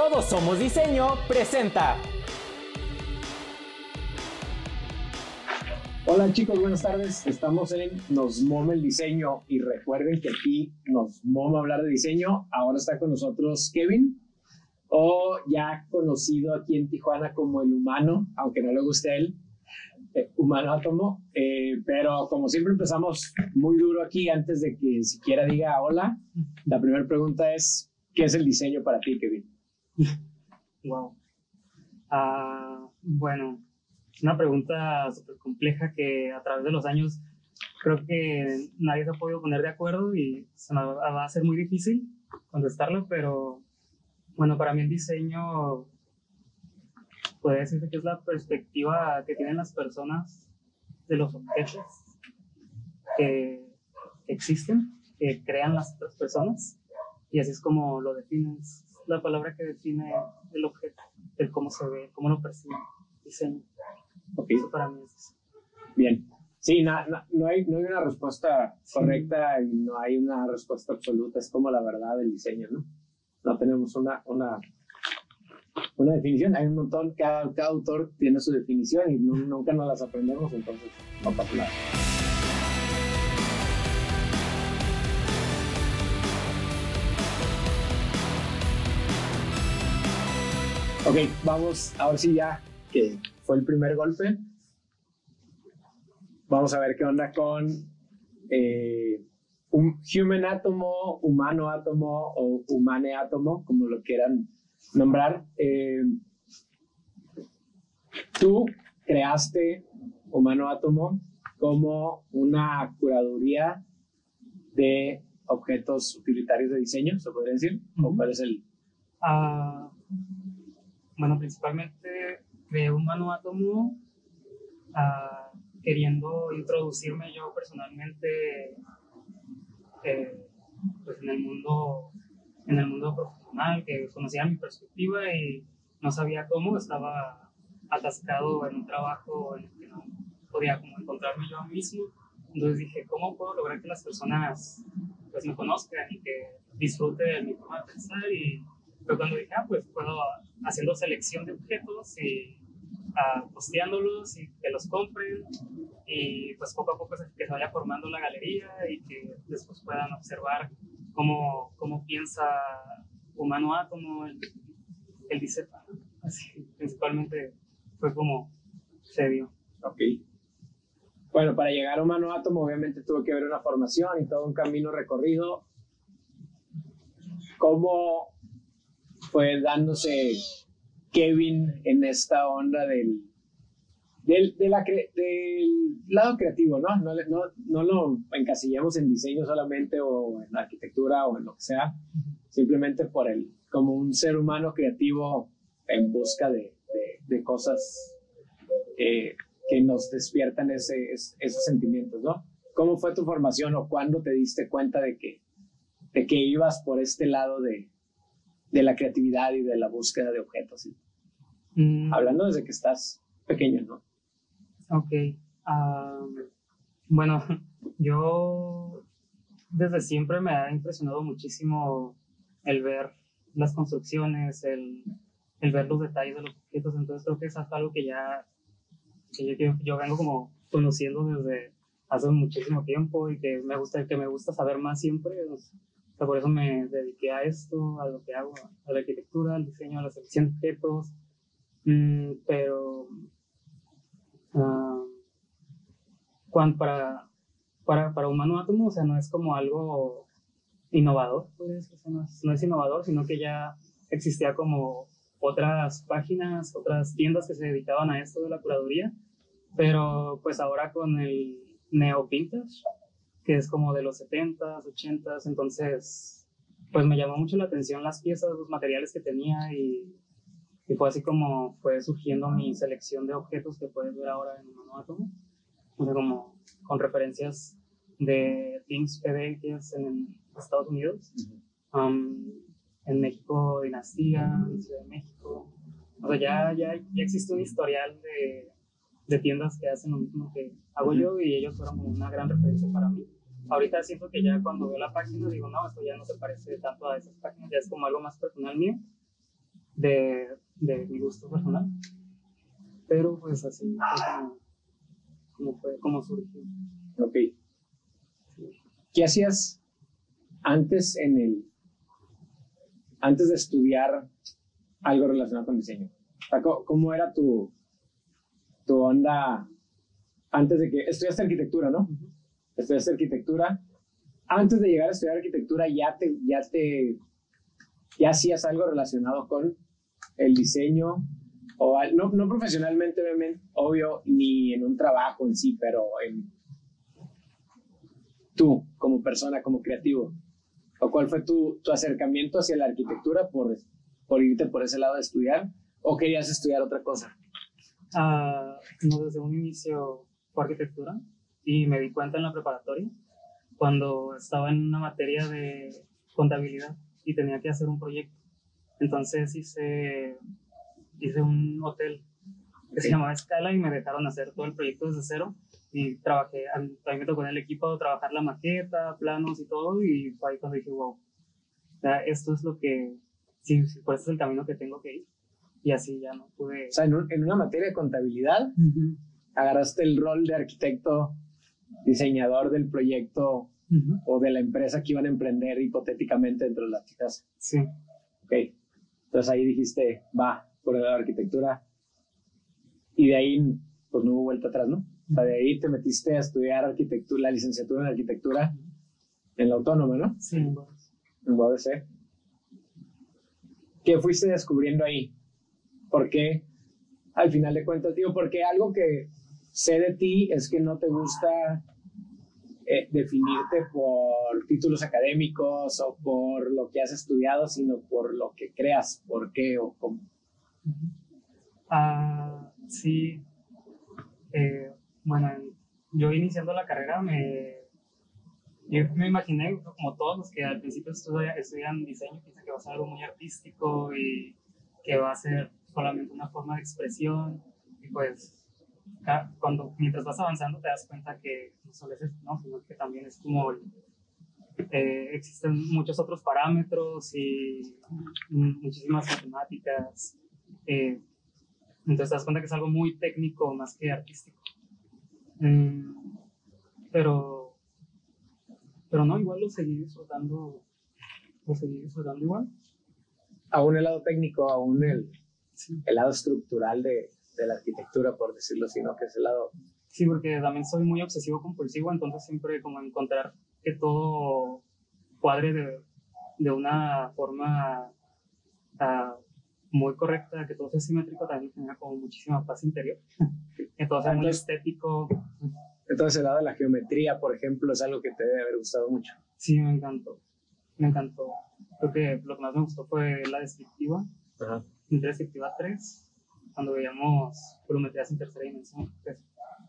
Todos Somos Diseño presenta. Hola chicos, buenas tardes. Estamos en Nos Moma el Diseño y recuerden que aquí nos moma hablar de diseño. Ahora está con nosotros Kevin, o ya conocido aquí en Tijuana como el humano, aunque no le guste a él, eh, humano átomo. Eh, pero como siempre empezamos muy duro aquí, antes de que siquiera diga hola, la primera pregunta es, ¿qué es el diseño para ti, Kevin? Wow. Ah, bueno, es una pregunta súper compleja que a través de los años creo que nadie se ha podido poner de acuerdo y se me va a ser muy difícil contestarlo, pero bueno, para mí el diseño puede decirse que es la perspectiva que tienen las personas de los objetos que existen, que crean las otras personas, y así es como lo definen, es la palabra que define el objeto, el cómo se ve, cómo lo percibe, diseño. Ok, Eso para mí es eso. bien. Sí, na- na- no, hay, no hay una respuesta correcta y no hay una respuesta absoluta. Es como la verdad del diseño, ¿no? No tenemos una, una, una definición. Hay un montón, cada, cada autor tiene su definición y nu- nunca nos las aprendemos, entonces no pasa nada. Ok, vamos, ahora sí ya que fue el primer golpe. Vamos a ver qué onda con eh, un human átomo, humano átomo o humane átomo, como lo quieran nombrar. Eh, tú creaste humano átomo como una curaduría de objetos utilitarios de diseño, ¿se podría decir? ¿O cuál es el...? Ah, bueno, principalmente creé un mano átomo ah, queriendo introducirme yo personalmente eh, pues en el mundo en el mundo profesional, que conocía mi perspectiva y no sabía cómo, estaba atascado en un trabajo en el que no podía como encontrarme yo mismo. Entonces dije, ¿cómo puedo lograr que las personas pues me conozcan y que disfrute de mi forma de pensar? Y fue cuando dije, ah, pues puedo haciendo selección de objetos y ah, posteándolos y que los compren y pues poco a poco que se vaya formando la galería y que después puedan observar cómo, cómo piensa humano átomo, el, el diseño. Así, principalmente fue como se dio. Ok. Bueno, para llegar a humano átomo, obviamente tuvo que haber una formación y todo un camino recorrido. ¿Cómo fue dándose Kevin en esta onda del, del, de la cre- del lado creativo, ¿no? No, no? no lo encasillamos en diseño solamente o en arquitectura o en lo que sea, simplemente por el, como un ser humano creativo en busca de, de, de cosas eh, que nos despiertan ese, es- esos sentimientos, ¿no? ¿Cómo fue tu formación o cuándo te diste cuenta de que, de que ibas por este lado de, de la creatividad y de la búsqueda de objetos? Mm, Hablando desde que estás pequeño, ¿no? Ok. bueno, yo desde siempre me ha impresionado muchísimo el ver las construcciones, el, el ver los detalles de los objetos. Entonces creo que es algo que ya que yo, que yo vengo como conociendo desde hace muchísimo tiempo y que me gusta que me gusta saber más siempre. O sea, por eso me dediqué a esto, a lo que hago, a la arquitectura, al diseño, a la selección de objetos. Mm, pero ah, cuan- para, para, para Humano Átomo, o sea, no es como algo innovador, decir, o sea, no, es, no es innovador, sino que ya existía como otras páginas, otras tiendas que se dedicaban a esto de la curaduría, pero pues ahora con el Neo Vintage, que es como de los 70s, 80s, entonces pues me llamó mucho la atención las piezas, los materiales que tenía y, y fue así como fue surgiendo mi selección de objetos que puedes ver ahora en Humano Átomo, o sea, como con referencias de Things PD que es en Estados Unidos, um, en México Dinastía, en Ciudad de México. O sea, ya, ya, ya existe un historial de, de tiendas que hacen lo mismo que hago yo y ellos fueron como una gran referencia para mí. Ahorita siento que ya cuando veo la página digo, no, esto ya no se parece tanto a esas páginas, ya es como algo más personal mío. de, de mi gusto personal. Pero pues así fue como, como, fue, como surgió. Ok. ¿Qué hacías antes en el, antes de estudiar algo relacionado con diseño? O sea, ¿cómo, cómo era tu, tu onda antes de que estudiaste arquitectura, ¿no? Estudiaste arquitectura. Antes de llegar a estudiar arquitectura, ya te, ya te, ya hacías algo relacionado con el diseño, o al- no, no profesionalmente, obvio, ni en un trabajo en sí, pero en tú como persona, como creativo. ¿O cuál fue tu, tu acercamiento hacia la arquitectura por, por irte por ese lado de estudiar? ¿O querías estudiar otra cosa? No, desde un inicio fue arquitectura y me di cuenta en la preparatoria cuando estaba en una materia de contabilidad y tenía que hacer un proyecto. Entonces hice, hice un hotel que se Ok. llamaba Scala y me dejaron hacer todo el proyecto desde cero y trabajé, a mí me tocó en el equipo trabajar la maqueta, planos y todo y fue ahí cuando dije, wow, o sea, esto es lo que, sí, sí, pues es el camino que tengo que ir y así ya no pude... O sea, en, un- en una materia de contabilidad, agarraste el rol de arquitecto, diseñador del proyecto Ujú. o de la empresa que iban a emprender hipotéticamente dentro de la casa. Sí. Ok. Entonces ahí dijiste, va, por el lado de arquitectura. Y de ahí, pues no hubo vuelta atrás, ¿no? O sea, de ahí te metiste a estudiar arquitectura, la licenciatura en arquitectura en la autónoma, ¿no? Sí, pues, En UABC. ¿Qué fuiste descubriendo ahí? ¿Por qué? Al final de cuentas, digo, porque algo que sé de ti es que no te gusta eh, definirte por títulos académicos o por lo que has estudiado, sino por lo que creas, por qué o cómo. Ah, sí. Eh, bueno, yo iniciando la carrera me, yo me imaginé, como todos los que al principio estudia- estudian diseño, piensan que va a ser algo muy artístico y que va a ser solamente una forma de expresión. Y pues, cuando, mientras vas avanzando, te das cuenta que no solo es eso, ¿no? sino que también es como. eh, existen muchos otros parámetros y muchísimas matemáticas. eh, entonces te das cuenta que es algo muy técnico más que artístico. Mm, pero, pero no, igual lo seguí disfrutando, lo seguí disfrutando igual. Aún el lado técnico, aún el, Sí. el lado estructural de, de la arquitectura, por decirlo así, ¿no? Que es el lado... Sí, porque también soy muy obsesivo compulsivo, entonces siempre como encontrar que todo cuadre de, de una forma ah, muy correcta, que todo sea simétrico, también genera como muchísima paz interior. que todo sea muy Entonces- estético. Entonces el lado de la geometría, por ejemplo, es algo que te debe haber gustado mucho. Sí, me encantó. Me encantó. Creo que lo que más me gustó fue la descriptiva, Ajá. Descriptiva 3, cuando veíamos volumetrías en tercera dimensión. que es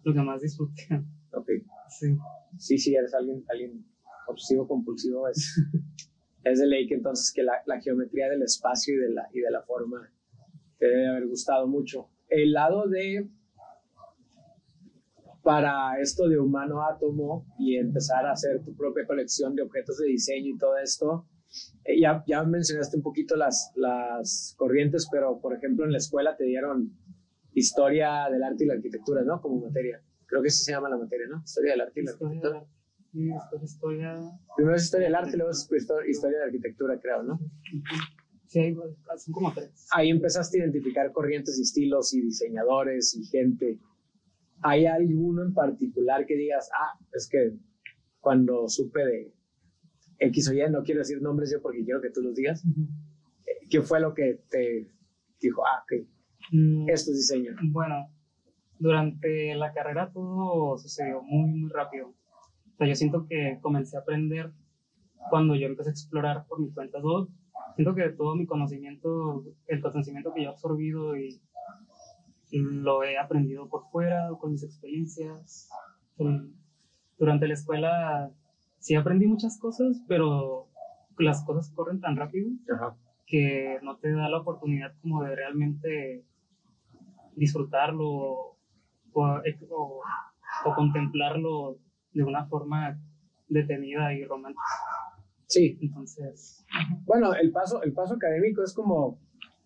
lo que más disfruté. Ok. Sí. Sí, sí, eres alguien, alguien obsesivo compulsivo. Es, es de ley que entonces que la, la geometría del espacio y de, la, y de la forma te debe haber gustado mucho. El lado de, para esto de humano átomo y empezar a hacer tu propia colección de objetos de diseño y todo esto, eh, ya, ya mencionaste un poquito las, las corrientes, pero por ejemplo en la escuela te dieron historia del arte y la arquitectura, ¿no? Como materia. Creo que así se llama la materia, ¿no? Historia del arte y la Historia, arquitectura. sí, después historia. Primero es historia del arte, luego es histo- historia de arquitectura, creo, ¿no? Sí, hay- son como tres. Ahí empezaste a identificar corrientes y estilos y diseñadores y gente. ¿Hay alguno en particular que digas, ah, es que cuando supe de X o Y, no quiero decir nombres yo porque quiero que tú los digas, eh, ¿qué fue lo que te dijo, ah, ok, Mm, esto es diseño? Bueno, durante la carrera todo sucedió muy, muy rápido. O sea, yo siento que comencé a aprender cuando yo empecé a explorar por mi cuenta todo. Siento que todo mi conocimiento, el conocimiento que yo he absorbido y lo he aprendido por fuera, con mis experiencias. Durante la escuela sí aprendí muchas cosas, pero las cosas corren tan rápido Ajá. que no te da la oportunidad como de realmente disfrutarlo o, o- o contemplarlo de una forma detenida y romántica. Sí, Entonces, Bueno, el paso, el paso académico es como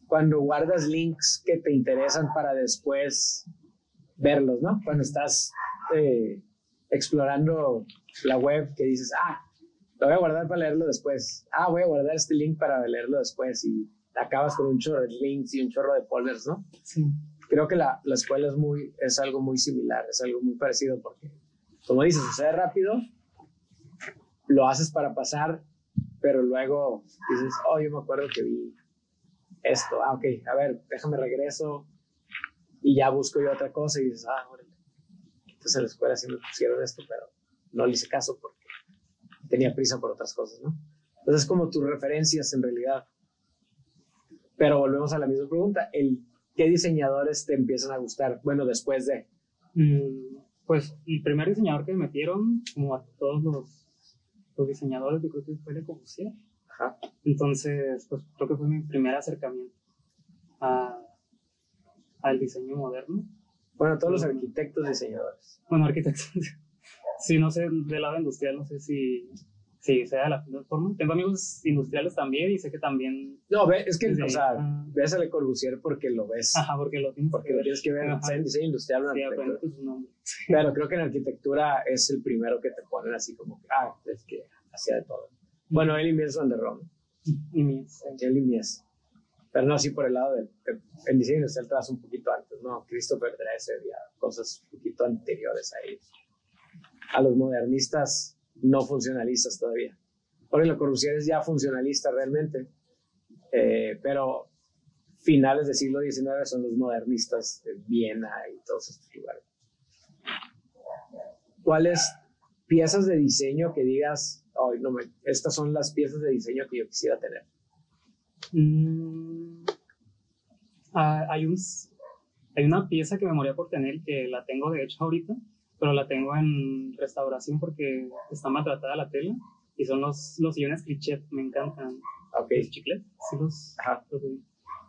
cuando guardas links que te interesan para después verlos, ¿no? Cuando estás eh, explorando la web que dices, ah, lo voy a guardar para leerlo después. Ah, voy a guardar este link para leerlo después y acabas con un chorro de links y un chorro de folders, ¿no? Sí. Creo que la, la escuela es, muy, es algo muy similar, es algo muy parecido porque, como dices, sucede rápido, lo haces para pasar, pero luego dices, oh, yo me acuerdo que vi esto, ah, ok, a ver, déjame regreso y ya busco yo otra cosa y dices, ah, órale. Entonces en la escuela sí me pusieron esto, pero no le hice caso porque tenía prisa por otras cosas, ¿no? Entonces es como tus referencias en realidad. Pero volvemos a la misma pregunta, el, ¿qué diseñadores te empiezan a gustar? Bueno, después de... Mm, pues el primer diseñador que me metieron, como a todos los, los diseñadores, yo creo que fue Le Corbusier. Ajá. Entonces, pues creo que fue mi primer acercamiento a, al diseño moderno. Bueno, todos los arquitectos diseñadores. Bueno, arquitectos. sí, no sé, del lado industrial, no sé si, si sea de la forma. Tengo amigos industriales también y sé que también. No, ve, es que, o sea, ah. ves a Le Corbusier porque lo ves, Ajá, porque lo tienes porque lo tienes que ver, sea en diseño industrial o en Sí, arquitectura. su nombre. Pero creo que en arquitectura es el primero que te ponen así como que, ah, es que hacía de todo. Bueno, él y Mies van de Rom, Y sí. él y Mies. Pero no, sí por el lado del de, el diseño industrial vas un poquito antes, ¿no? Christopher Dresser y cosas un poquito anteriores a ellos. A los modernistas no funcionalistas todavía. Porque la corrupción es ya funcionalista realmente. Eh, pero finales del siglo XIX son los modernistas de Viena y todos estos lugares. ¿Cuáles piezas de diseño que digas, "Ay, no estas son las piezas de diseño que yo quisiera tener? Mm, ah, hay, un, hay una pieza que me moría por tener que la tengo de hecho ahorita, pero la tengo en restauración porque está maltratada la tela y son los, los sillones cliché, me encantan. Ok, Los chicles, sí los, Ajá. los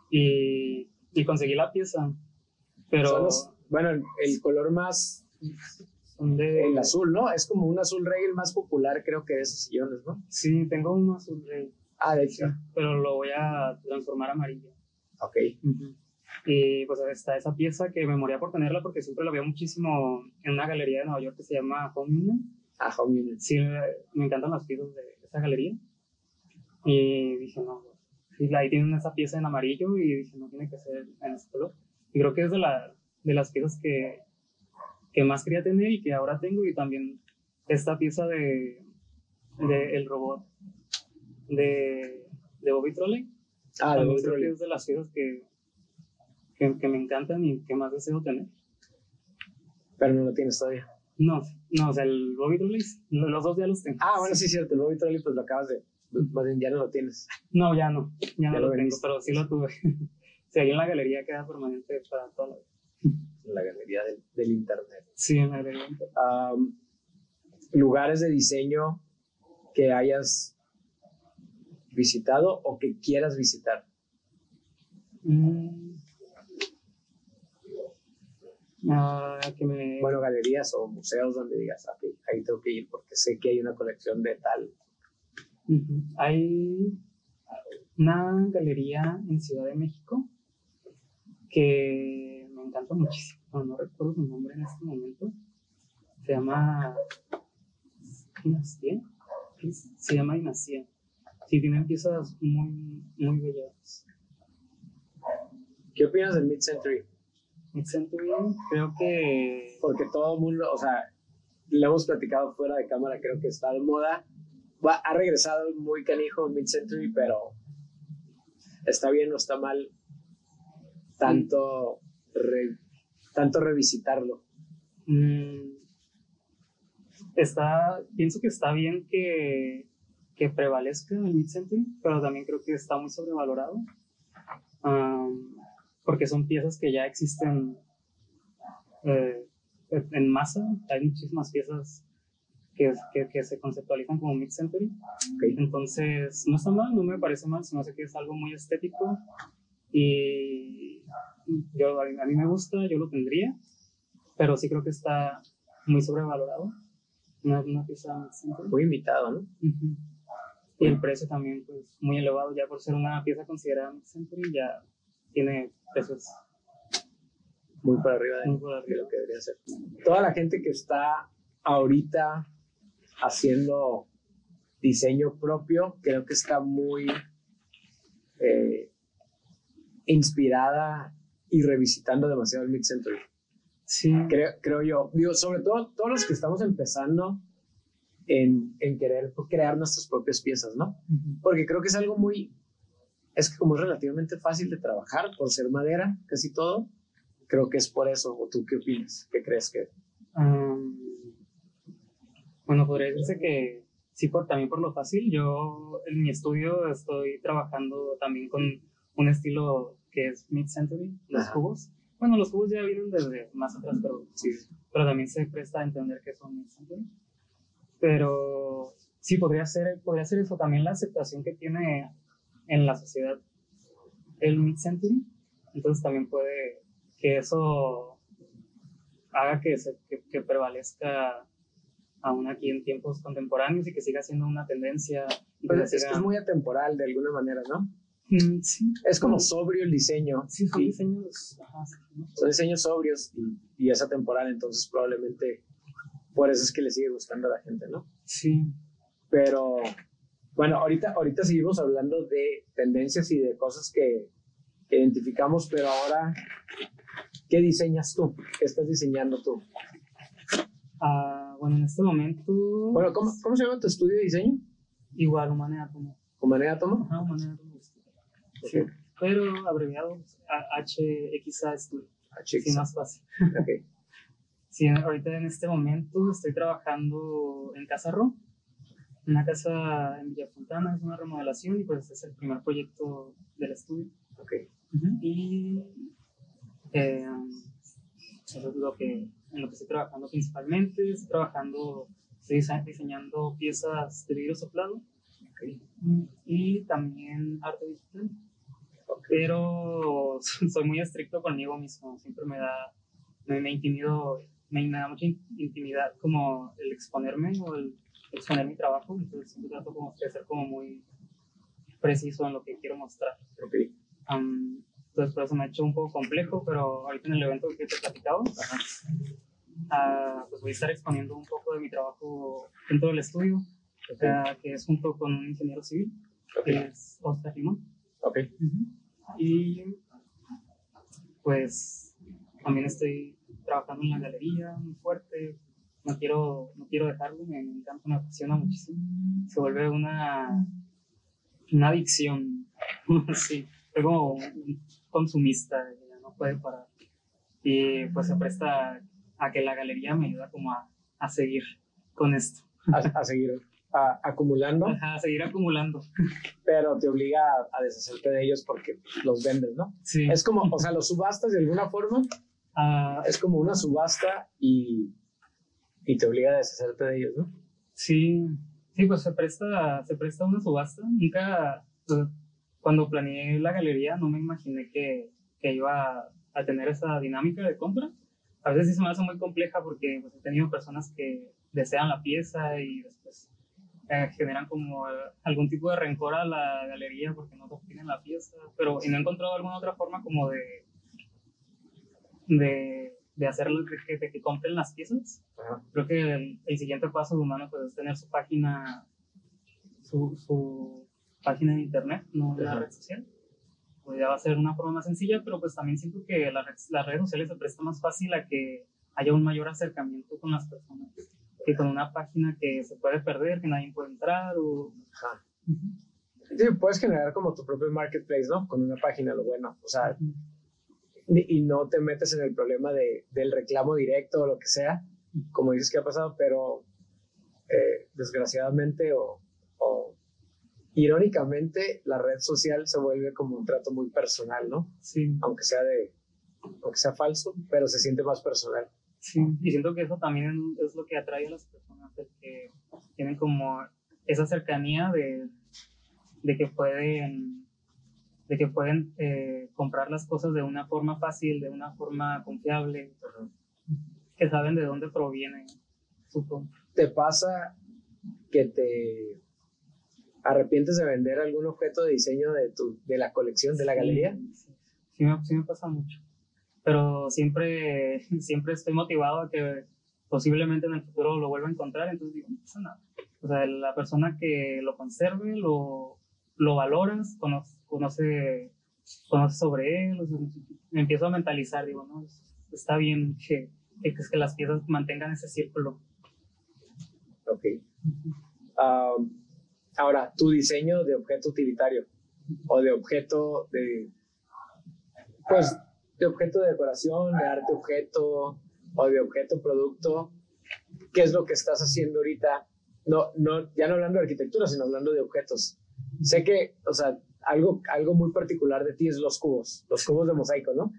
y, y conseguí la pieza, pero los- bueno, el, el color más, de... el azul, ¿no? Es como un azul rey, el más popular creo que de esos sillones, ¿no? Sí, tengo uno azul rey, Ah, de hecho. pero lo voy a transformar a amarillo. Ok, Y pues está esa pieza que me moría por tenerla porque siempre la veo muchísimo en una galería de Nueva York que se llama Home Union. a Home Units. Sí, me encantan las piezas de esa galería. Y dije, no, y ahí tienen esa pieza en amarillo y dije, no tiene que ser en ese color. Y creo que es de, la, de las piezas que, que más quería tener y que ahora tengo. Y también esta pieza de, de el robot de, de Bobby Trolley. Ah, de creo que es de las piezas que, que, que me encantan y que más deseo tener. Pero no lo tienes todavía. No, no, o sea, el Bobby Trolley, los dos ya los tengo. Ah, bueno, sí cierto, el Bobby Trolley pues lo acabas de, más bien ya no lo tienes. No, ya no, ya Ya no lo tengo, pero sí lo tuve. sí, ahí en la galería queda permanente para toda la vida. En la galería del, del internet. Sí, en la galería. Am, lugares de diseño que hayas visitado o que quieras visitar. Mm. Ah, que me... Bueno, galerías o museos donde digas, "Ah, ok, ahí tengo que ir porque sé que hay una colección de tal. Hay una galería en Ciudad de México que me encanta muchísimo. No, no recuerdo su nombre en este momento. Se llama Dinastía. Se llama Dinastía. Sí, tienen piezas muy, muy bellas. ¿Qué opinas del Mid-Century? Mid-Century, creo que. Porque todo el mundo, o sea, lo hemos platicado fuera de cámara, creo que está de moda. Va- ha regresado muy canijo Mid-Century, pero está bien o está mal tanto, re- tanto revisitarlo. mm, está, pienso que está bien que, que prevalezca el mid-century, pero también creo que está muy sobrevalorado. Am, porque son piezas que ya existen eh, en masa. Hay muchísimas piezas que, que, que se conceptualizan como mid-century. Ok. Entonces, no está mal, no me parece mal, sino que es algo muy estético y yo, a, mí, me gusta, yo lo tendría, pero sí creo que está muy sobrevalorado. Una, una pieza. Muy invitado, ¿no? Ujú. Y el precio también, pues, muy elevado, ya por ser una pieza considerada mid-century, ya tiene precios muy por arriba de, muy por de arriba. lo que debería ser. Toda la gente que está ahorita haciendo diseño propio, creo que está muy eh, inspirada y revisitando demasiado el mid-century. Sí, Creo, creo yo. Digo, sobre todo todos los que estamos empezando en, en querer crear nuestras propias piezas, ¿no? Ujú. Porque creo que es algo muy, es que como es relativamente fácil de trabajar por ser madera, casi todo, creo que es por eso. ¿O tú qué opinas? ¿Qué crees que? Am, bueno, podría decirse que sí, por, también por lo fácil. Yo en mi estudio estoy trabajando también con un estilo que es mid-century, los Ajá. cubos. Bueno, los cubos ya vienen desde más atrás, pero, Sí. pero también se presta a entender que son mid-century. Pero sí, podría ser, podría ser eso también la aceptación que tiene en la sociedad el mid-century. Entonces también puede que eso haga que, se, que, que prevalezca aún aquí en tiempos contemporáneos y que siga siendo una tendencia. Pues es siga- que es muy atemporal de alguna manera, ¿no? Mm, sí, Es como Mm. sobrio el diseño. sí, son y diseños. ajá, sí, ¿no? son diseños sobrios y, y es atemporal, entonces probablemente por eso es que le sigue gustando a la gente, ¿no? Sí, Pero bueno, ahorita, ahorita seguimos hablando de tendencias y de cosas que, que identificamos, pero ahora, ¿qué diseñas tú? ¿Qué estás diseñando tú? Ah, bueno, en este momento. Bueno, ¿cómo, cómo se llama tu estudio de diseño? Igual, Humane Átomo. ¿Con manera átomo? Ajá, Átomo. Sí, Ok. pero abreviado HXA Studio. Ah, Sí, más fácil. Ok. Sí, ahorita en este momento estoy trabajando en Casa Ro, una casa en Villa Fontana, es una remodelación y pues es el primer proyecto del estudio. ok. Y eh, eso es lo que, en lo que estoy trabajando principalmente. Estoy trabajando, estoy dise- diseñando piezas de vidrio soplado y también arte digital. Pero soy muy estricto conmigo mismo, siempre me da, me, me intimido, me, da mucha in- intimidad como el exponerme o el exponer mi trabajo, entonces siempre trato como de ser como muy preciso en lo que quiero mostrar. ok. Am, entonces por eso me ha hecho un poco complejo, pero ahorita en el evento que te he platicado, ah, pues voy a estar exponiendo un poco de mi trabajo dentro del estudio, Ok. ah, que es junto con un ingeniero civil, que es Oscar Limón. Ok. Y pues también estoy trabajando en la galería muy fuerte. No quiero, no quiero dejarlo, me, encanta, me apasiona muchísimo. Se vuelve una, una adicción. sí, soy como un consumista, ya no puede parar. Y pues se presta a que la galería me ayuda como a, a seguir con esto. A, a seguir a- acumulando, Ajá, a seguir acumulando. pero te obliga a, a deshacerte de ellos porque los vendes, ¿no? Sí. Es como, o sea, los subastas de alguna forma, Ah, es como una subasta y, y te obliga a deshacerte de ellos, ¿no? Sí, sí, pues se presta, se presta una subasta. Nunca, cuando planeé la galería, no me imaginé que, que iba a tener esa dinámica de compra. A veces sí se me hace muy compleja porque pues, he tenido personas que desean la pieza y después eh, generan como algún tipo de rencor a la galería porque no obtienen la pieza. Pero y no he encontrado alguna otra forma como de, de, de hacerlo de que, de que compren las piezas Ajá. creo que el, el siguiente paso de humano pues, es tener su página, su, su página en internet, no Ajá. red social. Pues ya va a ser una forma más sencilla, pero pues también siento que la red- las redes sociales se presta más fácil a que haya un mayor acercamiento con las personas que con una página que se puede perder, que nadie puede entrar o... Ajá. Sí, puedes generar como tu propio marketplace, ¿no? Con una página, lo bueno. O sea, y no te metes en el problema de, del reclamo directo o lo que sea, como dices que ha pasado, pero eh, desgraciadamente o, o irónicamente la red social se vuelve como un trato muy personal, ¿no? Sí, Aunque sea de, aunque sea falso, pero se siente más personal. sí. Y siento que eso también es lo que atrae a las personas, que tienen como esa cercanía de, de que pueden de que pueden eh, comprar las cosas de una forma fácil, de una forma confiable, que saben de dónde proviene su compra. ¿Te pasa que te arrepientes de vender algún objeto de diseño de, tu, de la colección, de la galería? Sí, sí me, sí me pasa mucho. Pero siempre, siempre estoy motivado a que posiblemente en el futuro lo vuelva a encontrar, entonces digo, no pasa nada. O sea, la persona que lo conserve, lo, lo valoras, conoce, conoce, conoce sobre él, me empiezo a mentalizar, digo, no, está bien que, que, que las piezas mantengan ese círculo. Ok. Um, ahora, tu diseño de objeto utilitario o de objeto de, pues, de objeto de decoración, de arte objeto o de objeto producto, ¿qué es lo que estás haciendo ahorita? No, no, ya no hablando de arquitectura, sino hablando de objetos. Sé que, o sea, algo, algo muy particular de ti es los cubos, los cubos de mosaico, ¿no?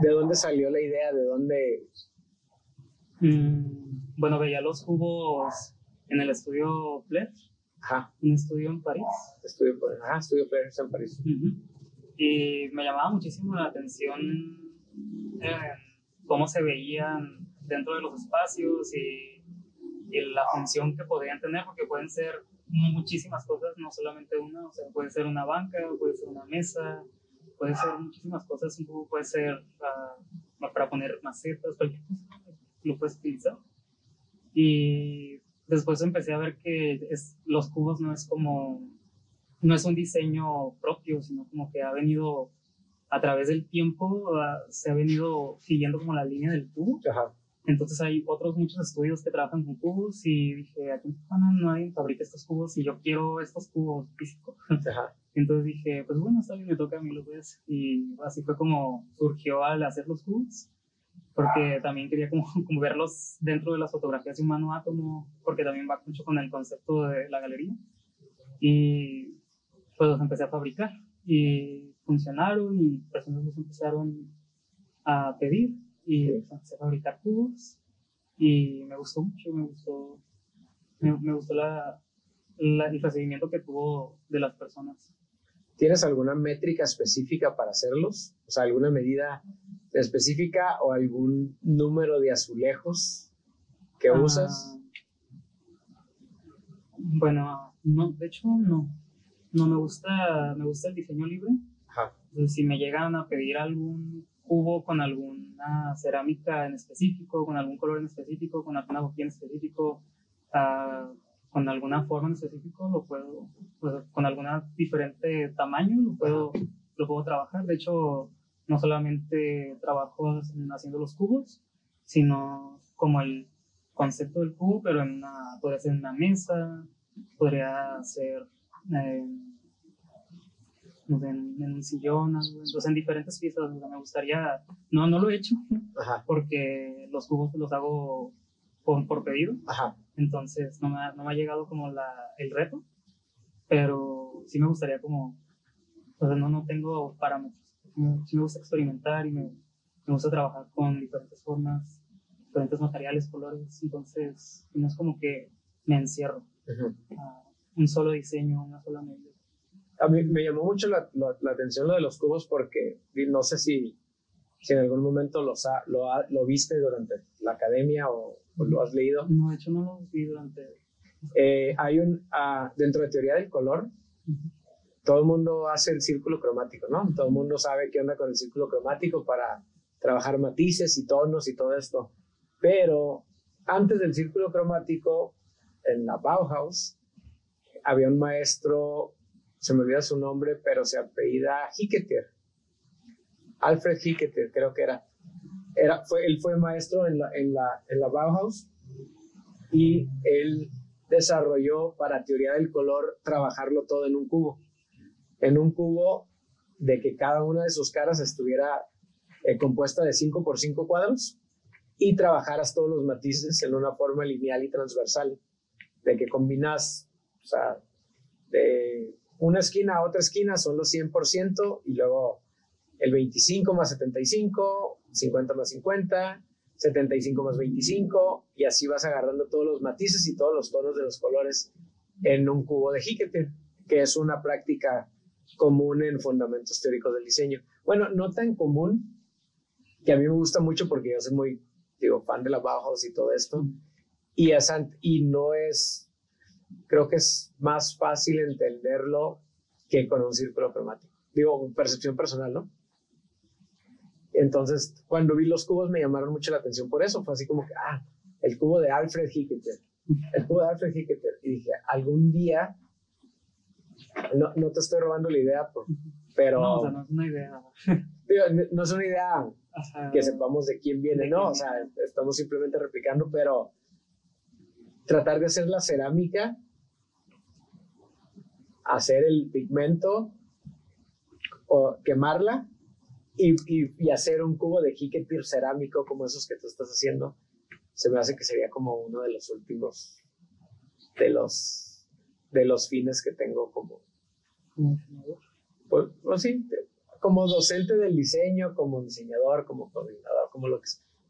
¿De dónde salió la idea? ¿De dónde? Mm, bueno, veía los cubos en el estudio Flair, Ajá, un estudio en París. estudio, ajá, estudio en París. Y me llamaba muchísimo la atención eh, cómo se veían dentro de los espacios y, y, la función que podían tener, porque pueden ser muchísimas cosas, no solamente una, o sea, puede ser una banca, puede ser una mesa, puede ser muchísimas cosas, puede ser uh, para poner macetas, cualquier cosa, lo puedes utilizar. Y después empecé a ver que es, los cubos no es como, no es un diseño propio, sino como que ha venido a través del tiempo, uh, se ha venido siguiendo como la línea del cubo. Entonces hay otros muchos estudios que trabajan con cubos y dije, aquí en Tijuana no hay fabrica estos cubos y yo quiero estos cubos físicos. Ajá. Entonces dije, pues bueno, está bien, me toca a mí los ves. Y así fue como surgió al hacer los cubos, porque también quería como, como verlos dentro de las fotografías de un mano átomo, porque también va mucho con el concepto de la galería. Y pues los empecé a fabricar y funcionaron y personas los empezaron a pedir y empecé a fabricar cubos y me gustó mucho, me gustó, me, me gustó la, la, el recibimiento que tuvo de las personas. ¿Tienes alguna métrica específica para hacerlos? O sea, alguna medida específica o algún número de azulejos que Ah, usas? Bueno, no, de hecho no. No me gusta, me gusta el diseño libre. Ajá. Entonces, si me llegan a pedir algún cubo con alguna cerámica en específico, con algún color en específico, con alguna boquilla en específico, ah, con alguna forma en específico, lo puedo, pues, con alguna diferente tamaño, lo puedo, lo puedo trabajar. De hecho, no solamente trabajo en haciendo los cubos, sino como el concepto del cubo, pero en una, podría ser una mesa, podría ser eh, no sé, en, en un sillón, entonces en diferentes piezas. o sea, me gustaría, no, no lo he hecho Ajá. porque los cubos los hago por, por pedido, Ajá. entonces no me, ha, no me ha llegado como la, el reto, pero sí me gustaría como, o sea, no, no tengo parámetros, Me- sí me gusta experimentar y me, me gusta trabajar con diferentes formas, diferentes materiales, colores, entonces no es como que me encierro Ujú. a un solo diseño, una sola medida. A mí me llamó mucho la, la- la atención lo de los cubos porque no sé si, si en algún momento los ha- lo, ha- lo viste durante la academia o, o lo has leído. No, de hecho no lo vi durante... Eh, hay un, ah, dentro de teoría del color, todo el mundo hace el círculo cromático, ¿no? Todo el mundo sabe qué onda con el círculo cromático para trabajar matices y tonos y todo esto. Pero antes del círculo cromático, en la Bauhaus, había un maestro, se me olvida su nombre, pero se apellida Hicketer. Alfred Hicketer, creo que era. era fue, él fue maestro en la, en, la, en la Bauhaus y él desarrolló para teoría del color trabajarlo todo en un cubo. En un cubo de que cada una de sus caras estuviera eh, compuesta de 5 por 5 cuadros y trabajaras todos los matices en una forma lineal y transversal, de que combinas, o sea, de una esquina a otra esquina son los 100% y luego el 25 más 75, 50 más 50, 75 más 25 y así vas agarrando todos los matices y todos los tonos de los colores en un cubo de Hicketer, que es una práctica común en fundamentos teóricos del diseño. Bueno, no tan común, que a mí me gusta mucho porque yo soy muy, digo, fan de la Bauhaus y todo esto, y, es, y no es, creo que es más fácil entenderlo que con un círculo cromático. digo, percepción personal, ¿no? Entonces, cuando vi los cubos me llamaron mucho la atención por eso. Fue así como que, ah, el cubo de Alfred Hicketer. El cubo de Alfred Hicketer. Y dije, algún día, no, no te estoy robando la idea, pero... No, o sea, no es una idea. Digo, no es una idea que sepamos de quién viene, ¿no? O sea, estamos simplemente replicando, pero tratar de hacer la cerámica, hacer el pigmento, o quemarla y, y, hacer un cubo de jiquetir cerámico como esos que tú estás haciendo, se me hace que sería como uno de los últimos de los de los fines que tengo como pues, pues sí, como docente del diseño, como diseñador, como coordinador, como lo que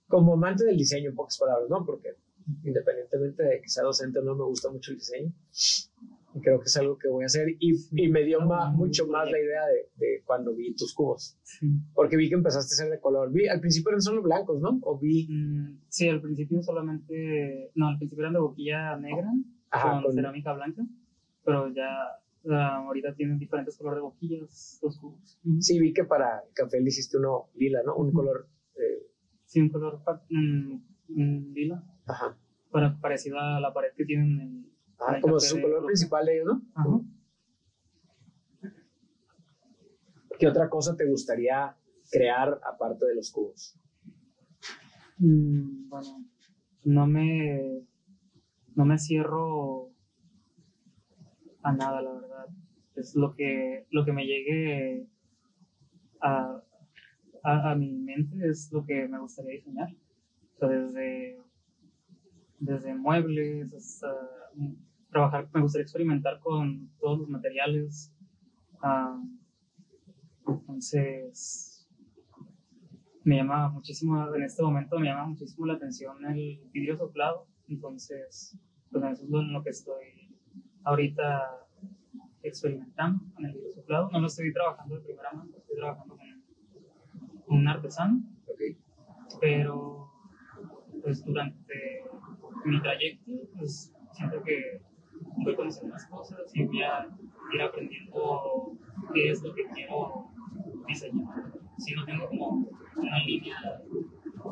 como amante del diseño en pocas palabras, ¿no? Porque independientemente de que sea docente no me gusta mucho el diseño y creo que es algo que voy a hacer. Y, y me dio más, mucho más la idea de, de, cuando vi tus cubos. Porque vi que empezaste a ser de color. Vi, al principio eran solo blancos, ¿no? ¿O vi...? Mm, sí, al principio solamente... No, al principio eran de boquilla negra con, cerámica blanca. Pero ya ahorita tienen diferentes colores de boquillas los cubos. Sí, vi que para café le hiciste uno lila, ¿no? Un color... Eh... Sí, un color mm, lila. Ajá. Para, parecido a la pared que tienen en Ah, como su color principal de ellos, ¿no? Ajá. ¿Qué otra cosa te gustaría crear aparte de los cubos? Mm, bueno, no me, no me cierro a nada, la verdad. Es lo que, lo que me llegue a, a, a mi mente, es lo que me gustaría diseñar. O sea, desde, desde muebles hasta trabajar, me gustaría experimentar con todos los materiales. Ah, entonces, me llama muchísimo, en este momento me llama muchísimo la atención el vidrio soplado. Entonces, pues eso es lo que estoy ahorita experimentando con el vidrio soplado. No lo estoy trabajando de primera mano, estoy trabajando con, un artesano. Pero, pues durante mi trayecto, pues siento que voy conociendo más cosas y voy a ir aprendiendo qué es lo que quiero diseñar. Si no tengo como una línea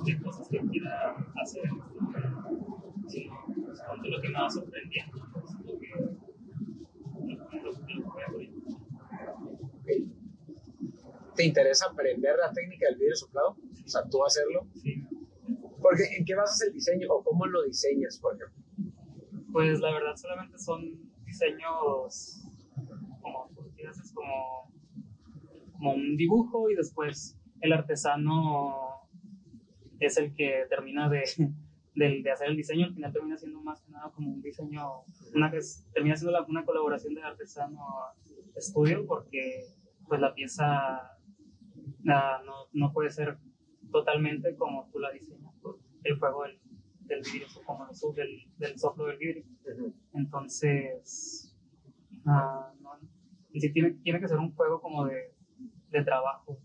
de cosas que quiera hacer sino pues, lo que me va sorprendiendo, pues, lo que, lo, voy a poner. ¿Te interesa aprender la técnica del vidrio soplado? O sea, tú hacerlo. Sí. Porque, ¿En qué basas el diseño o cómo lo diseñas, por ejemplo? Pues la verdad solamente son diseños como, como, como un dibujo y después el artesano es el que termina de, de, de, hacer el diseño, al final termina siendo más que nada como un diseño, una que termina siendo la, una colaboración de artesano-estudio porque pues la pieza no, no, puede ser totalmente como tú la diseñas por el juego del, del vidrio, como el, del, del soplo del vidrio. Entonces, uh, no, tiene, tiene que ser un juego como de, de trabajo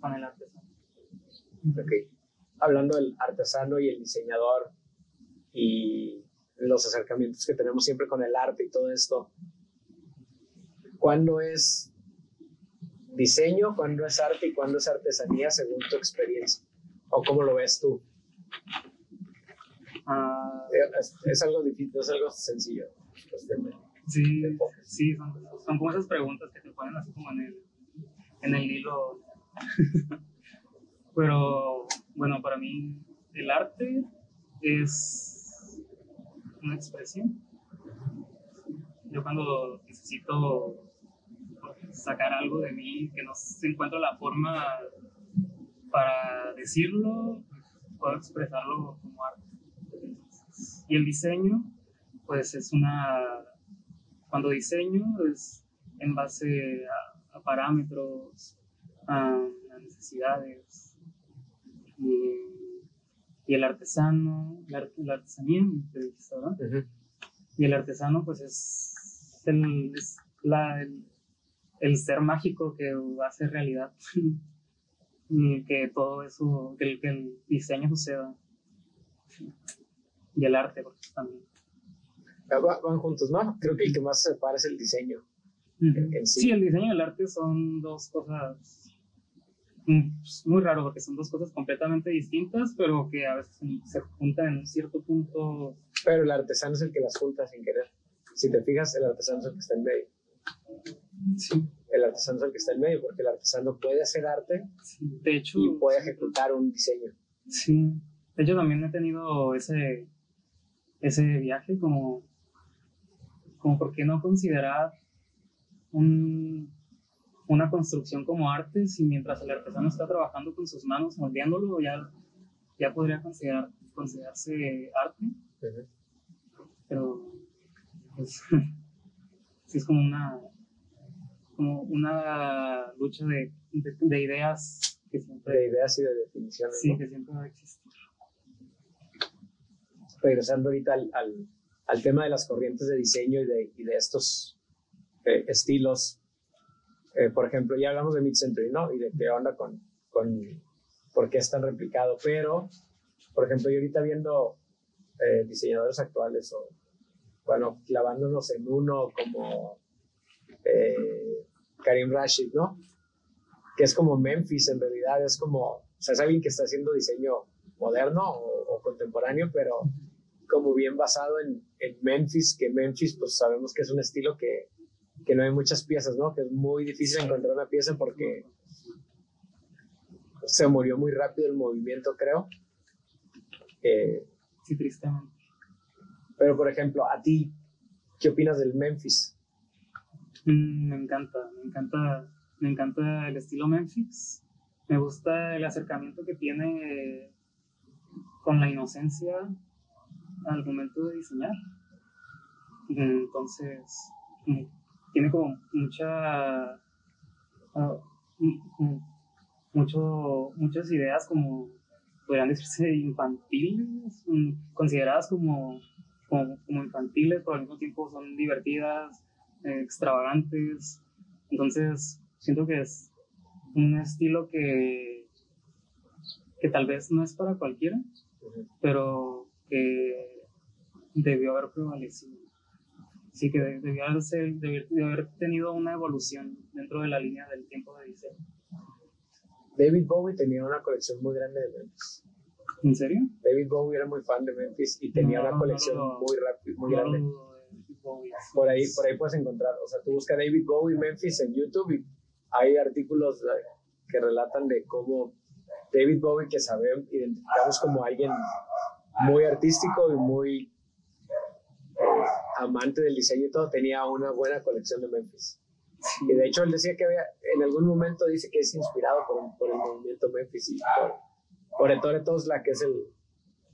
con el artesano. Ok. Hablando del artesano y el diseñador y los acercamientos que tenemos siempre con el arte y todo esto, ¿cuándo es diseño, cuándo es arte y cuándo es artesanía según tu experiencia? ¿O cómo lo ves tú? Ah, es, algo difícil, es algo sencillo. sí, sí son, son, como esas preguntas que te ponen así como en el, en el hilo. Pero bueno, para mí el arte es una expresión. Yo cuando necesito sacar algo de mí que no se encuentra la forma para decirlo, puedo expresarlo como arte. Y el diseño, pues es una, cuando diseño es en base a, parámetros, a, necesidades. Y, el artesano, la, artesanía, ¿verdad? Y el artesano, pues es el, la, el, ser mágico que hace realidad. que todo eso, que que el diseño suceda y el arte, porque también. Van juntos, ¿no? Creo que el que más se separa es el diseño. sí. Sí, el diseño y el arte son dos cosas mm, pues, muy raro porque son dos cosas completamente distintas, pero que a veces se juntan en un cierto punto. Pero el artesano es el que las junta sin querer. Si te fijas, el artesano es el que está en medio. Sí, El artesano es el que está en medio, porque el artesano puede hacer arte sí. De hecho, y puede ejecutar un diseño. Sí, de hecho también he tenido ese, ese viaje como, como por qué no considerar un- una construcción como arte si mientras el artesano está trabajando con sus manos moldeándolo ya, ya podría considerar, considerarse arte, pero pues, sí es como una, como una lucha de, de, de ideas que siempre, De ideas y de definiciones. sí, ¿no? que siempre va a existir. Regresando ahorita al, al, tema de las corrientes de diseño y de, y de estos eh, estilos. Eh, por ejemplo, ya hablamos de Mid-Century, ¿no? Y de qué onda con, con por qué es tan replicado. Pero, por ejemplo, yo ahorita viendo eh, diseñadores actuales o, bueno, clavándonos en uno como Karim Rashid, ¿no? Que es como Memphis en realidad, es como, o sea, es alguien que está haciendo diseño moderno o contemporáneo, pero como bien basado en, en Memphis, que Memphis pues sabemos que es un estilo que, que no hay muchas piezas, ¿no? Que es muy difícil encontrar una pieza porque se murió muy rápido el movimiento, creo. Eh, Sí, tristemente. pero, por ejemplo, a ti, ¿qué opinas del Memphis? Mm, me encanta, me encanta, me encanta el estilo Memphis. Me gusta el acercamiento que tiene con la inocencia al momento de diseñar. Entonces, tiene como mucha, ah, mucho, muchas ideas como podrían decirse infantiles, mm, consideradas como, como, infantiles, pero al mismo tiempo son divertidas, extravagantes. Entonces, siento que es un estilo que, que tal vez no es para cualquiera, pero que debió haber prevalecido. Sí, que de- debió, haberse- debió- debió haber tenido una evolución dentro de la línea del tiempo de diseño. David Bowie tenía una colección muy grande de Memphis. ¿En serio? David Bowie era muy fan de Memphis y tenía No, una colección no, no. muy rápida, muy grande. Bowie. Por ahí, por ahí puedes encontrar, o sea, tú busca David Bowie Memphis en YouTube y hay artículos que relatan de cómo David Bowie, que sabemos, identificamos como alguien muy artístico y muy amante del diseño y todo, tenía una buena colección de Memphis. Y de hecho él decía que había, en algún momento dice que es inspirado por, por el movimiento Memphis y por, por Ettore Tosla, que es el,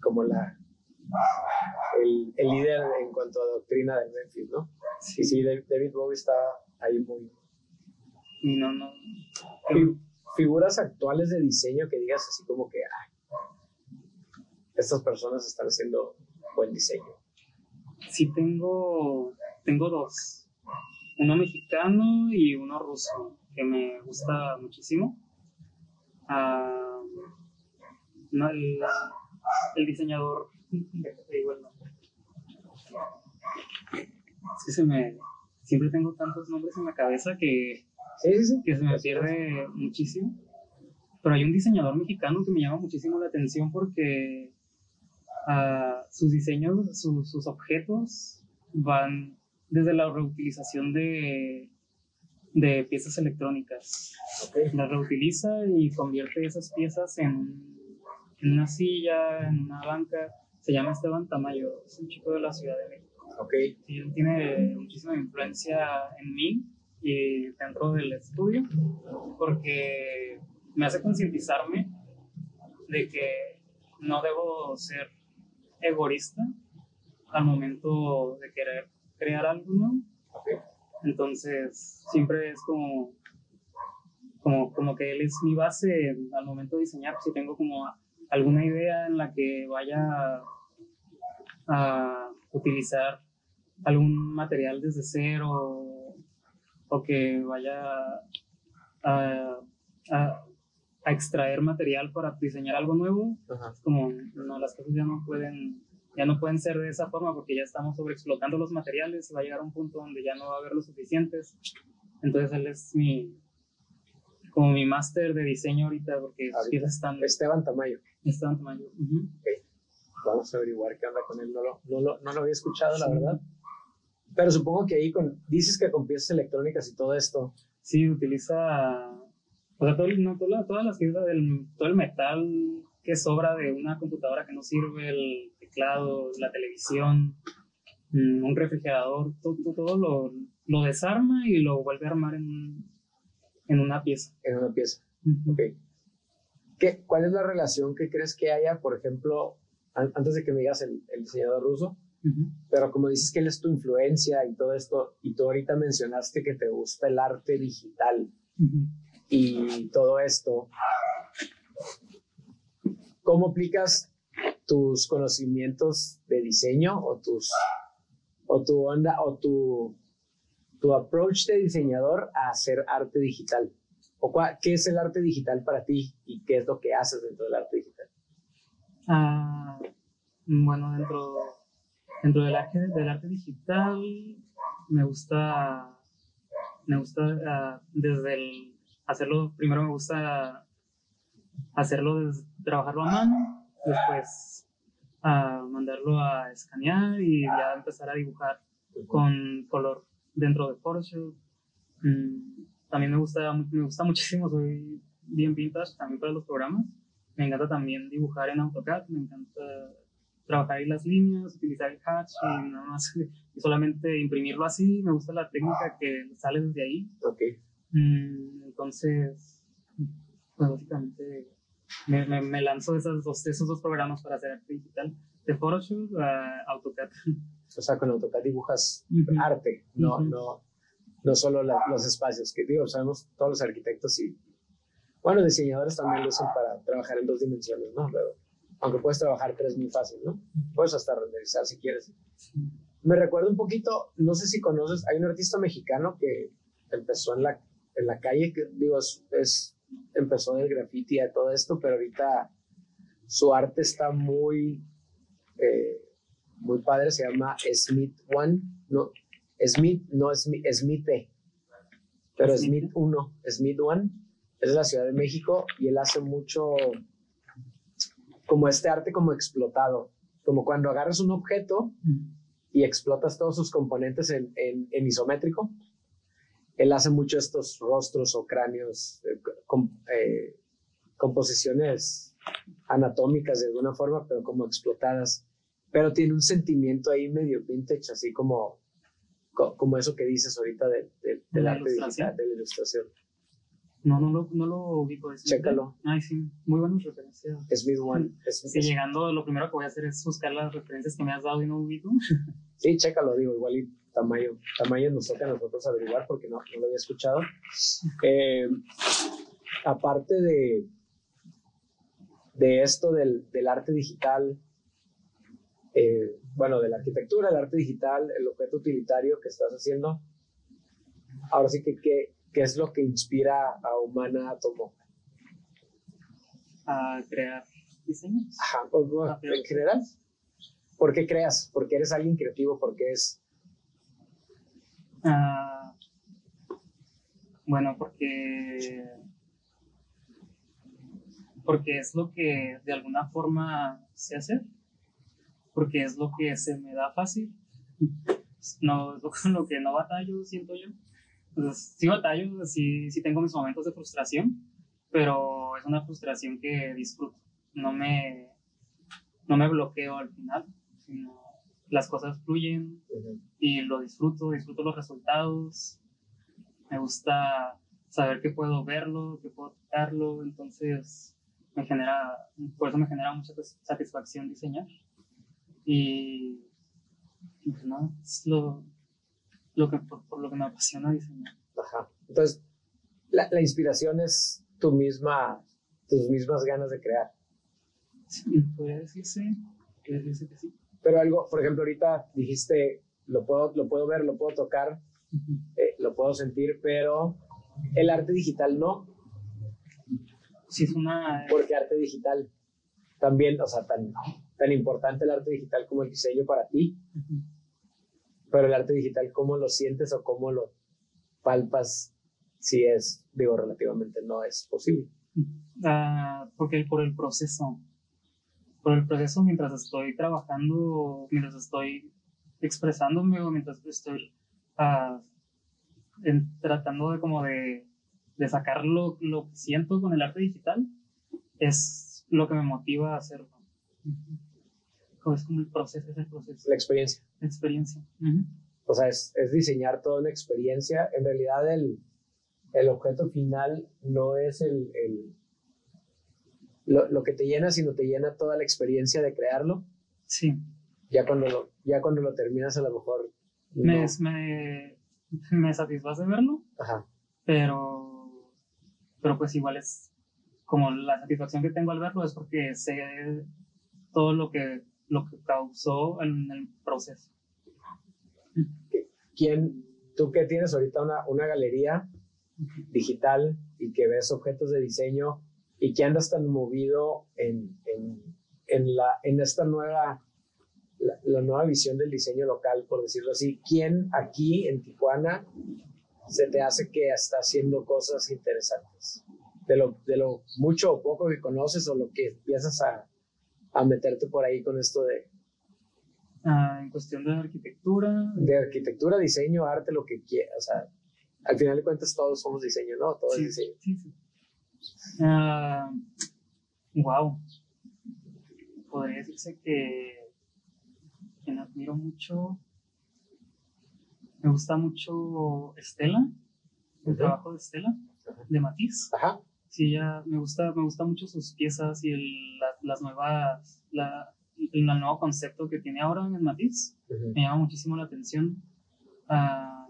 como la, el, el líder en cuanto a doctrina del Memphis, ¿no? Y sí, David Bowie está ahí muy... Y no, no. Fi- Figuras actuales de diseño que digas así como que, "Ay, estas personas están haciendo buen diseño. Sí tengo, tengo dos. Uno mexicano y uno ruso, que me gusta muchísimo. No, el, el diseñador, déjate digo el nombre. Es que se me, siempre tengo tantos nombres en la cabeza que, que se me pierde muchísimo. Pero hay un diseñador mexicano que me llama muchísimo la atención porque ah, sus diseños, su- sus objetos van desde la reutilización de, de piezas electrónicas. Ok. Las reutiliza y convierte esas piezas en, en una silla, en una banca. Se llama Esteban Tamayo, es un chico de la Ciudad de México. Ok. Sí, él tiene muchísima influencia en mí y dentro del estudio, porque me hace concientizarme de que no debo ser egoísta al momento de querer crear algo nuevo. Ok. Entonces, siempre es como, como, como que él es mi base al momento de diseñar. Si tengo como alguna idea en la que vaya a utilizar algún material desde cero o que vaya a, a- a extraer material para diseñar algo nuevo, Ajá. es como no, las cosas ya no pueden ya no pueden ser de esa forma porque ya estamos sobreexplotando los materiales va a llegar a un punto donde ya no va a haber los suficientes Entonces él es mi, como mi máster de diseño ahorita, porque sus piezas están, Esteban Tamayo. están tamaño. Ujú. Vamos a averiguar qué onda con él. No lo, no lo, no lo había escuchado, la Sí. verdad. Pero supongo que ahí con, dices que con piezas electrónicas y todo esto, Sí, utiliza, o sea, todo, el- no, toda- todas las piezas del, todo el metal que sobra de una computadora que no sirve, el teclado, la televisión, mm, un refrigerador, todo, todo, lo, lo desarma y lo vuelve a armar en, en una pieza. en una pieza. Ujú. Ok. ¿Qué, ¿Cuál es la relación que crees que haya, por ejemplo, an- antes de que me digas el, el diseñador ruso, pero como dices que él es tu influencia y todo esto, y tú ahorita mencionaste que te gusta el arte digital Ujú. Y todo esto, ¿cómo aplicas tus conocimientos de diseño o tus o tu onda o tu tu approach de diseñador a hacer arte digital? ¿O cua- qué es el arte digital para ti y qué es lo que haces dentro del arte digital? Ah, bueno, dentro, dentro del, arte, del arte digital me gusta, me gusta ah, desde el hacerlo, primero me gusta hacerlo, trabajarlo a mano, después ah, mandarlo a escanear y ya empezar a dibujar con color dentro de Photoshop. Mm, también me gusta, me gusta muchísimo, soy bien vintage también para los programas. Me encanta también dibujar en AutoCAD, me encanta trabajar ahí las líneas, utilizar el hatch y nada más y solamente imprimirlo así. Me gusta la técnica que sale desde ahí. Ok. Mm, entonces, pues básicamente me, me, me lanzo esas dos, esos dos programas para hacer arte digital, de Photoshop a AutoCAD. O sea, con AutoCAD dibujas Ujú. arte, no, Ujú. no, no solo la- los espacios, que digo, sabemos todos los arquitectos y, bueno, diseñadores también lo usan para trabajar en dos dimensiones, ¿no? Pero, aunque puedes trabajar tres muy fácil, ¿no? Puedes hasta renderizar si quieres. Me recuerda un poquito, no sé si conoces, hay un artista mexicano que empezó en la, en la calle, que digo, es, es- empezó del graffiti a todo esto, pero ahorita su arte está muy, eh, muy padre, se llama Smith One, no, Smith, no Smith, Smith, pero Smith. Smith 1, Smith One, es de la Ciudad de México y él hace mucho como este arte como explotado, como cuando agarras un objeto y explotas todos sus componentes en, en- en isométrico. Él hace mucho estos rostros o cráneos, eh, com- eh, composiciones anatómicas de alguna forma, pero como explotadas. Pero tiene un sentimiento ahí medio vintage, así como, co- como eso que dices ahorita de, de- del arte digital, de la ilustración. No, no lo, no lo ubico. ¿es Chécalo. Ay, sí, muy buenas referencias. Smith One. Es- Sí, es- llegando, lo primero que voy a hacer es buscar las referencias que me has dado y no ubico. Sí, chécalo, digo, igual y Tamayo, Tamayo nos toca a nosotros averiguar porque no, no lo había escuchado. Eh, aparte de, de esto del, del arte digital, eh, bueno, de la arquitectura, el arte digital, el objeto utilitario que estás haciendo, ahora sí que, ¿qué, qué es lo que inspira a Humana Atomo? a crear diseños. Ajá, o- o- pero- en general. ¿Por qué creas? Porque eres alguien creativo, porque es... Ah, bueno, porque porque es lo que de alguna forma sé hacer, porque es lo que se me da fácil, no es lo, lo que no batallo, siento yo. Entonces, sí batallo, sí, sí tengo mis momentos de frustración, pero es una frustración que disfruto, no me, no me bloqueo al final, sino las cosas fluyen, y lo disfruto, disfruto los resultados. Me gusta saber que puedo verlo, que puedo tocarlo, entonces me genera, por eso me genera mucha satisfacción diseñar. Y, pues nada, es lo, lo que, por, por lo que me apasiona diseñar. Ajá. Entonces, la, la inspiración es tu misma, tus mismas ganas de crear. Sí, podría decirse, podría decirse que sí. Pero algo, por ejemplo, ahorita dijiste, lo puedo, lo puedo ver, lo puedo tocar, eh, lo puedo sentir, pero el arte digital no, Sí, es una... porque arte digital también, o sea, tan, tan importante el arte digital como el diseño para ti, pero el arte digital, ¿cómo lo sientes o cómo lo, palpas si es, digo, relativamente no es posible. Ah, porque por el proceso, por el proceso mientras estoy trabajando, mientras estoy expresándome o mientras estoy ah, en- tratando de como de, de sacar lo, lo que siento con el arte digital, es lo que me motiva a hacerlo. Ujú. Es como el proceso, es el proceso, La experiencia. la experiencia. Ujú. O sea, es, es diseñar toda una experiencia. En realidad, el, el objeto final no es el, el- lo, lo que te llena, sino te llena toda la experiencia de crearlo. Sí, Ya cuando lo, ya cuando lo terminas, a lo mejor. me, no. me, me satisface verlo, Ajá. pero, pero pues igual es como la satisfacción que tengo al verlo es porque sé todo lo que, lo que causó en el proceso. ¿Quién, tú que tienes ahorita una, una galería digital y que ves objetos de diseño y que andas tan movido en, en, en, la, en esta nueva, la, la nueva visión del diseño local, por decirlo así, ¿quién aquí en Tijuana se te hace que está haciendo cosas interesantes? De lo, de lo mucho o poco que conoces o lo que empiezas a, a meterte por ahí con esto de, Ah, en cuestión de arquitectura, de arquitectura, diseño, arte, lo que quieras. O sea, al final de cuentas todos somos diseño, ¿no? Todo sí, es diseño. sí, sí. Ah, wow. Podría decirse que quien admiro mucho, me gusta mucho Estela, el trabajo de Estela, de Matiz. Ajá. Sí, ya me gusta, me gusta mucho sus piezas y el- la- las nuevas, la, el nuevo concepto que tiene ahora en el Matiz. Me llama muchísimo la atención ah,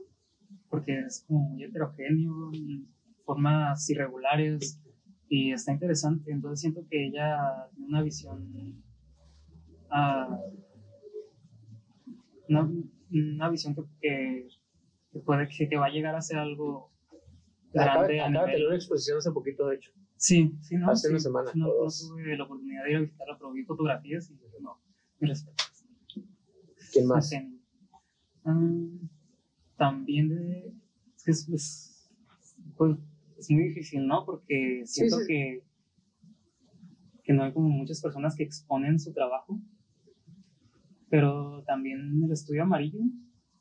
porque es como muy heterogéneo, y formas irregulares y está interesante. Entonces siento que ella tiene una visión, ah, una, una visión que, que, que puede que, que va a llegar a ser algo Acaba, grande a acaba de tener una exposición hace poquito, de hecho. Sí, sí, ¿no? Hace sí, una semana, No, no tuve la oportunidad de ir a visitarla, pero vi fotografías y no, mi respeto. ¿Quién más? Ah, también de. Es que es, es- pues, es muy difícil, ¿no? Porque siento sí. que. que no hay como muchas personas que exponen su trabajo. Pero también el estudio amarillo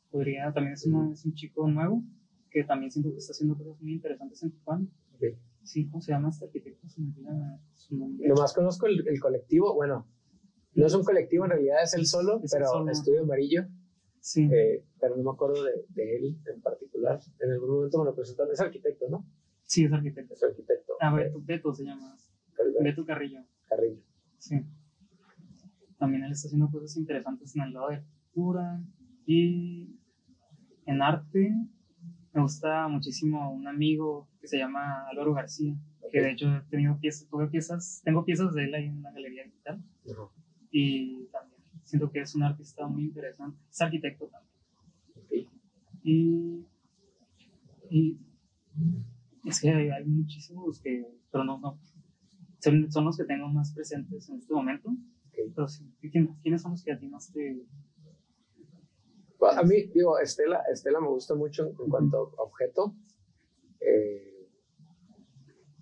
podría. También es, una- es un chico nuevo que también siento que está haciendo cosas muy interesantes en Tijuana. Sí, ¿cómo se llama este arquitecto? Se me olvida su nombre. Nomás conozco el, el colectivo, bueno, no es un colectivo, en realidad es el solo, Es el pero solo. Estudio Amarillo, Sí, eh, pero no me acuerdo de, de él en particular. En algún momento me lo presentaron, es arquitecto, ¿no? Sí, es arquitecto. Es arquitecto. Ah, eh, Beto, Beto se llama. Beto Carrillo. Carrillo. Sí. También él está haciendo cosas interesantes en el lado de arquitectura y en arte. Me gusta muchísimo un amigo que se llama Álvaro García, que de hecho he tenido piezas, tuve piezas, tengo piezas de él ahí en la galería digital y también siento que es un artista muy interesante. Es arquitecto también. Ok. Y, y es que hay, muchísimos que, pero no, no, son, son los que tengo más presentes en este momento. Pero sí, ¿quién- ¿quiénes son los que a ti más te... A mí, digo, Estela, Estela me gusta mucho en, en cuanto a objeto. Eh,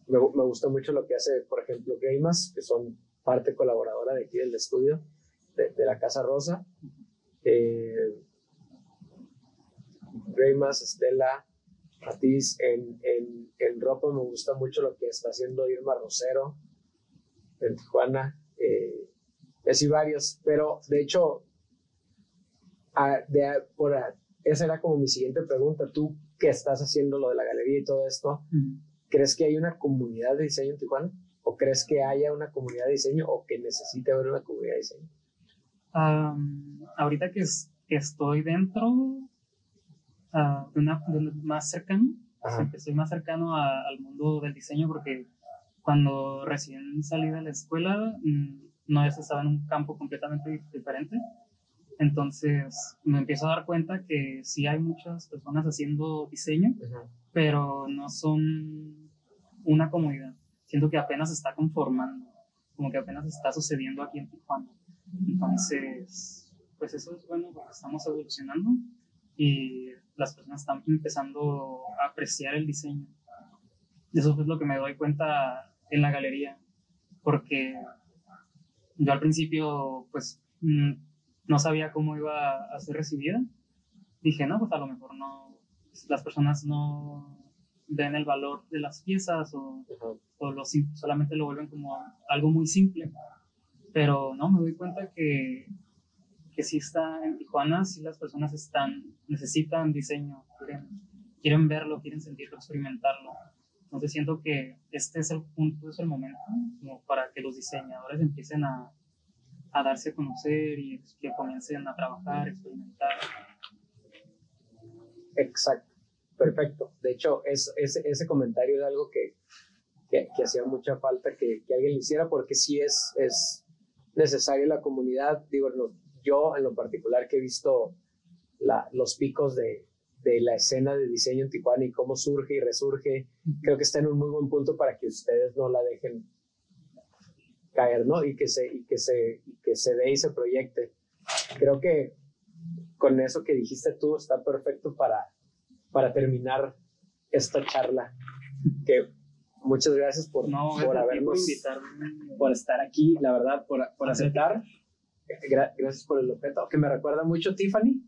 me, me gusta mucho lo que hace, por ejemplo, Greimas, que son parte colaboradora de aquí del estudio, de, de la Casa Rosa. Eh, Greimas, Estela, Matiz, en, en, en ropa me gusta mucho lo que está haciendo Irma Rosero en Tijuana. Eh, así varios, pero de hecho, a- de, a- por a- esa era como mi siguiente pregunta. Tú que estás haciendo lo de la galería y todo esto, ¿crees que hay una comunidad de diseño en Tijuana? ¿O crees que haya una comunidad de diseño o que necesite haber una comunidad de diseño? Am, ahorita que, es- que estoy dentro de una de una- más cercano, Ajá. que estoy más cercano a- al mundo del diseño porque cuando recién salí de la escuela mm, no estaba en un campo completamente dif- diferente. Entonces me empiezo a dar cuenta que sí hay muchas personas haciendo diseño, pero no son una comunidad. Siento que apenas se está conformando, como que apenas está sucediendo aquí en Tijuana. Entonces, pues eso es bueno porque estamos evolucionando y las personas están empezando a apreciar el diseño. Eso es lo que me doy cuenta en la galería, porque yo al principio pues mm, no sabía cómo iba a ser recibida. Dije, no, pues a lo mejor no, las personas no ven el valor de las piezas o, o lo, solamente lo vuelven como algo muy simple. Pero no, me doy cuenta que, que si está en Tijuana, si las personas están, necesitan diseño, quieren, quieren verlo, quieren sentirlo, experimentarlo. Entonces siento que este es el punto, es el momento como para que los diseñadores empiecen a, a darse a conocer y que comiencen a trabajar, experimentar. Exacto, perfecto. De hecho, es, ese, comentario es algo que, que, que hacía mucha falta que, que, alguien lo hiciera porque sí es, es necesario la comunidad. Digo, yo en lo particular que he visto la, los picos de, de la escena de diseño en Tijuana y cómo surge y resurge, creo que está en un muy buen punto para que ustedes no la dejen caer, ¿no? Y que se, y que se, y que se dé y se proyecte. Creo que con eso que dijiste tú está perfecto para, para terminar esta charla. Que muchas gracias por, no, por habernos, por estar aquí, la verdad, por, por aceptar. Gracias por el objeto, que me recuerda mucho Tiffany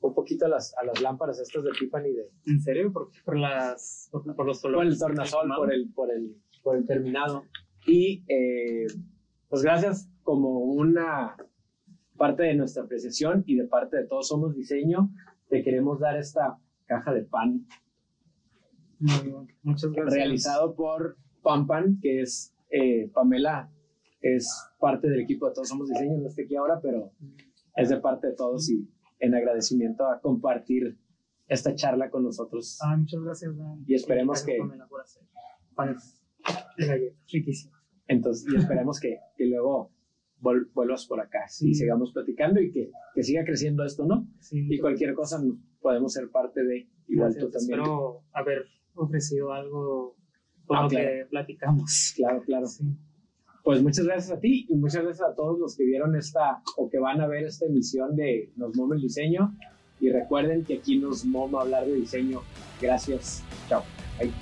un poquito a las, a las lámparas estas de Tiffany de... ¿En serio? ¿Por, por, las, por, por los colores? Por el tornasol, por el, por el, por el terminado. Y eh, pues gracias como una parte de nuestra apreciación y de parte de Todos Somos Diseño, te queremos dar esta caja de pan. Muchas gracias. Realizado por Pampan, que es eh, Pamela, es parte del equipo de Todos Somos Diseño, no está aquí ahora, pero es de parte de todos y en agradecimiento a compartir esta charla con nosotros. Ah, muchas gracias. Y esperemos que... Panes de galletas, riquísimos. Entonces, y esperemos que, que luego vuelvas por acá y sigamos platicando y que, que, siga creciendo esto, ¿no? y cualquier cosa podemos ser parte de, igual tú también. Espero haber ofrecido algo por ah, lo que platicamos. Claro, claro. Pues muchas gracias a ti y muchas gracias a todos los que vieron esta o que van a ver esta emisión de Nos Momo el Diseño. Y recuerden que aquí nos momo hablar de diseño. Gracias. Chao. Bye.